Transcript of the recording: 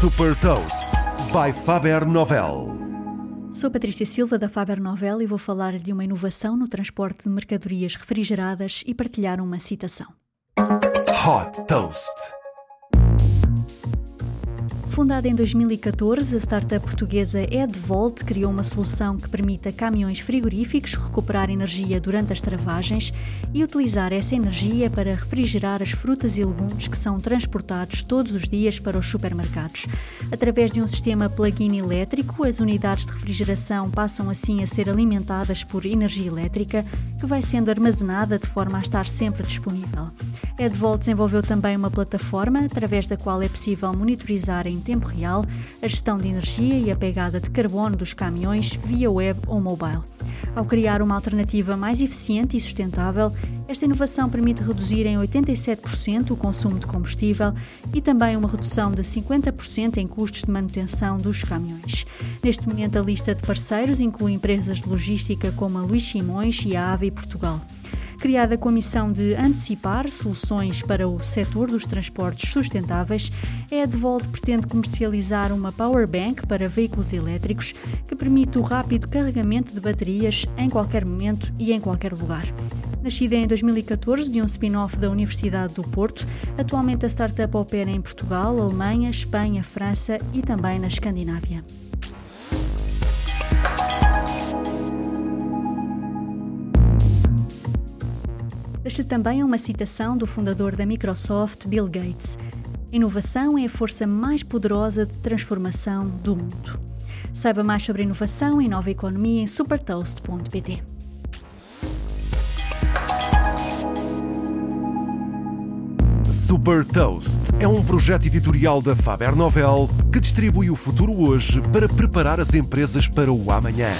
Super Toast by Faber Novel. Sou Patrícia Silva da Faber Novel e vou falar de uma inovação no transporte de mercadorias refrigeradas e partilhar uma citação. Hot Toast. Fundada em 2014, a startup portuguesa EdVolt criou uma solução que permite a caminhões frigoríficos recuperar energia durante as travagens e utilizar essa energia para refrigerar as frutas e legumes que são transportados todos os dias para os supermercados. Através de um sistema plug-in elétrico, as unidades de refrigeração passam assim a ser alimentadas por energia elétrica, que vai sendo armazenada de forma a estar sempre disponível. EdVolt desenvolveu também uma plataforma através da qual é possível monitorizar em tempo real a gestão de energia e a pegada de carbono dos caminhões via web ou mobile. Ao criar uma alternativa mais eficiente e sustentável, esta inovação permite reduzir em 87% o consumo de combustível e também uma redução de 50% em custos de manutenção dos caminhões. Neste momento, a lista de parceiros inclui empresas de logística como a Luís Simões e a AVE Portugal criada com a missão de antecipar soluções para o setor dos transportes sustentáveis, a Edvolt pretende comercializar uma power bank para veículos elétricos que permite o rápido carregamento de baterias em qualquer momento e em qualquer lugar. Nascida em 2014 de um spin-off da Universidade do Porto, atualmente a startup opera em Portugal, Alemanha, Espanha, França e também na Escandinávia. Deixo-lhe também uma citação do fundador da Microsoft, Bill Gates. Inovação é a força mais poderosa de transformação do mundo. Saiba mais sobre inovação e nova economia em supertoast.pt. Super Toast é um projeto editorial da Faber Novel que distribui o futuro hoje para preparar as empresas para o amanhã.